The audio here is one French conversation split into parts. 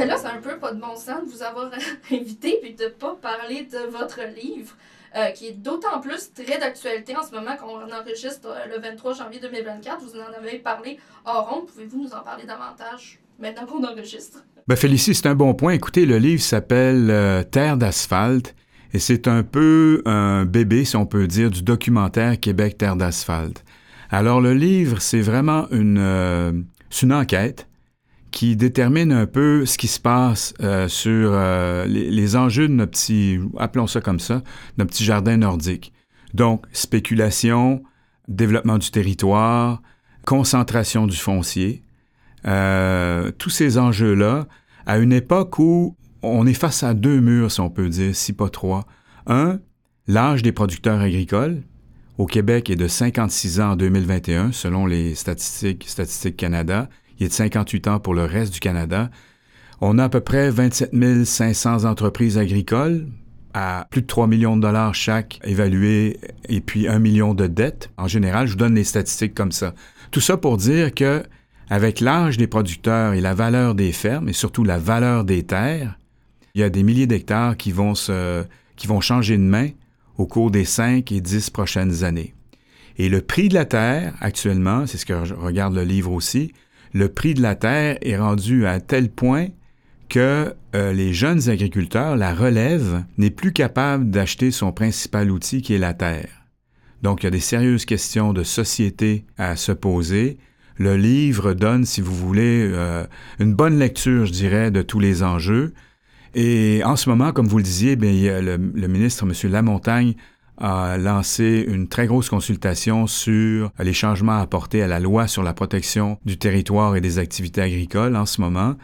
Mais là, c'est un peu pas de bon sens de vous avoir invité puis de pas parler de votre livre. Euh, qui est d'autant plus très d'actualité en ce moment qu'on enregistre euh, le 23 janvier 2024. Vous en avez parlé hors ronde. Pouvez-vous nous en parler davantage maintenant qu'on enregistre? Ben, Félicie, c'est un bon point. Écoutez, le livre s'appelle euh, Terre d'asphalte et c'est un peu un bébé, si on peut dire, du documentaire Québec Terre d'asphalte. Alors, le livre, c'est vraiment une, une enquête qui détermine un peu ce qui se passe euh, sur euh, les, enjeux de notre petit, appelons ça comme ça, notre petit jardin nordique. Donc, spéculation, développement du territoire, concentration du foncier, euh, tous ces enjeux-là, à une époque où on est face à deux murs, si on peut dire, si pas trois. Un, l'âge des producteurs agricoles, au Québec est de 56 ans en 2021, selon les statistiques Statistiques Canada, il est de 58 ans pour le reste du Canada. On a à peu près 27 500 entreprises agricoles à plus de 3 millions de dollars chaque évaluées et puis 1 million de dettes. En général, je vous donne les statistiques comme ça. Tout ça pour dire que avec l'âge des producteurs et la valeur des fermes et surtout la valeur des terres, il y a des milliers d'hectares qui vont se, qui vont changer de main au cours des 5 et 10 prochaines années. Et le prix de la terre, actuellement, c'est ce que regarde le livre aussi, le prix de la terre est rendu à tel point que euh, les jeunes agriculteurs, la relève, n'est plus capable d'acheter son principal outil qui est la terre. Donc il y a des sérieuses questions de société à se poser. Le livre donne, si vous voulez, euh, une bonne lecture, je dirais, de tous les enjeux. Et en ce moment, comme vous le disiez, le, le ministre, M. Lamontagne, a lancé une très grosse consultation sur les changements apportés à la loi sur la protection du territoire et des activités agricoles en ce moment.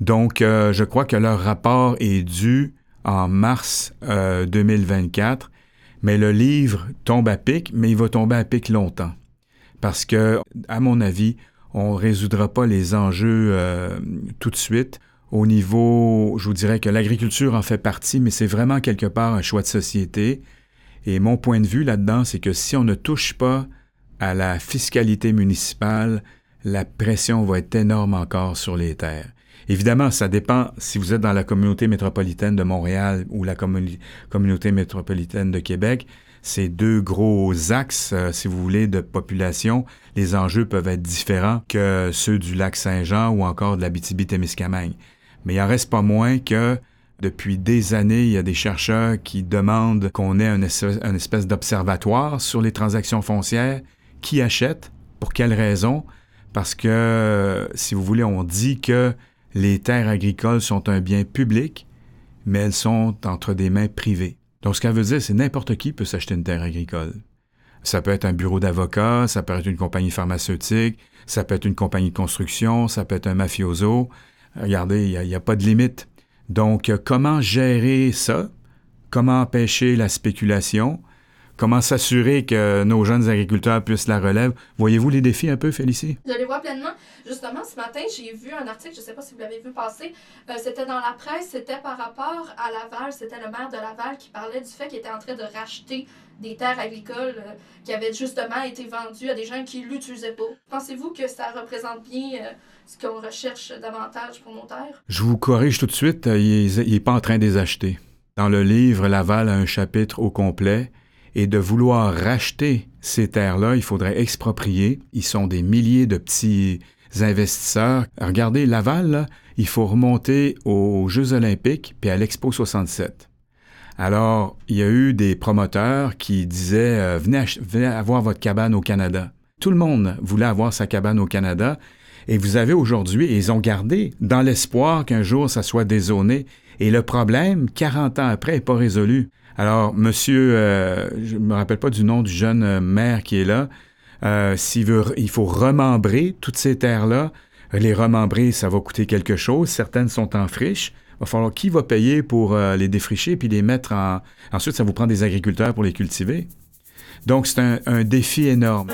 Donc, euh, je crois que leur rapport est dû en mars 2024, euh, mais le livre tombe à pic, mais il va tomber à pic longtemps. Parce que, à mon avis, on ne résoudra pas les enjeux euh, tout de suite. Au niveau, je vous dirais que l'agriculture en fait partie, mais c'est vraiment quelque part un choix de société. Et mon point de vue là-dedans, c'est que si on ne touche pas à la fiscalité municipale, la pression va être énorme encore sur les terres. Évidemment, ça dépend si vous êtes dans la communauté métropolitaine de Montréal ou la communauté métropolitaine de Québec. Ces deux gros axes, euh, si vous voulez, de population, les enjeux peuvent être différents que ceux du lac Saint-Jean ou encore de la BTB-Témiscamingue. Mais il en reste pas moins que depuis des années, il y a des chercheurs qui demandent qu'on ait un espèce, d'observatoire sur les transactions foncières. Qui achète? Pour quelles raisons? Parce que, si vous voulez, on dit que les terres agricoles sont un bien public, mais elles sont entre des mains privées. Donc, ce qu'elle veut dire, c'est n'importe qui peut s'acheter une terre agricole. Ça peut être un bureau d'avocat, ça peut être une compagnie pharmaceutique, ça peut être une compagnie de construction, ça peut être un mafioso. Regardez, il n'y a, a, pas de limite. Donc, comment gérer ça? Comment empêcher la spéculation? Comment s'assurer que nos jeunes agriculteurs puissent la relève? Voyez-vous les défis un peu, Félicie? Je les vois pleinement. Justement, ce matin, j'ai vu un article, je ne sais pas si vous l'avez vu passer, euh, c'était dans la presse, c'était par rapport à Laval, c'était le maire de Laval qui parlait du fait qu'il était en train de racheter des terres agricoles euh, qui avaient justement été vendues à des gens qui ne l'utilisaient pas. Pensez-vous que ça représente bien ce qu'on recherche davantage pour nos terres? Je vous corrige tout de suite, euh, il n'est pas en train de les acheter. Dans le livre, Laval a un chapitre au complet, et de vouloir racheter ces terres-là, il faudrait exproprier. Ils sont des milliers de petits investisseurs. Regardez, Laval, il faut remonter aux Jeux olympiques puis à l'Expo 67. Alors, il y a eu des promoteurs qui disaient euh, venez, venez avoir votre cabane au Canada. Tout le monde voulait avoir sa cabane au Canada et vous avez aujourd'hui, et ils ont gardé dans l'espoir qu'un jour ça soit dézoné. Et le problème, 40 ans après, n'est pas résolu. Alors, monsieur, euh, je ne me rappelle pas du nom du jeune euh, maire qui est là, euh, veut, il faut remembrer toutes ces terres-là. Les remembrer, ça va coûter quelque chose. Certaines sont en friche. Il va falloir qui va payer pour les défricher puis les mettre en. Ensuite, ça vous prend des agriculteurs pour les cultiver. Donc, c'est un défi énorme.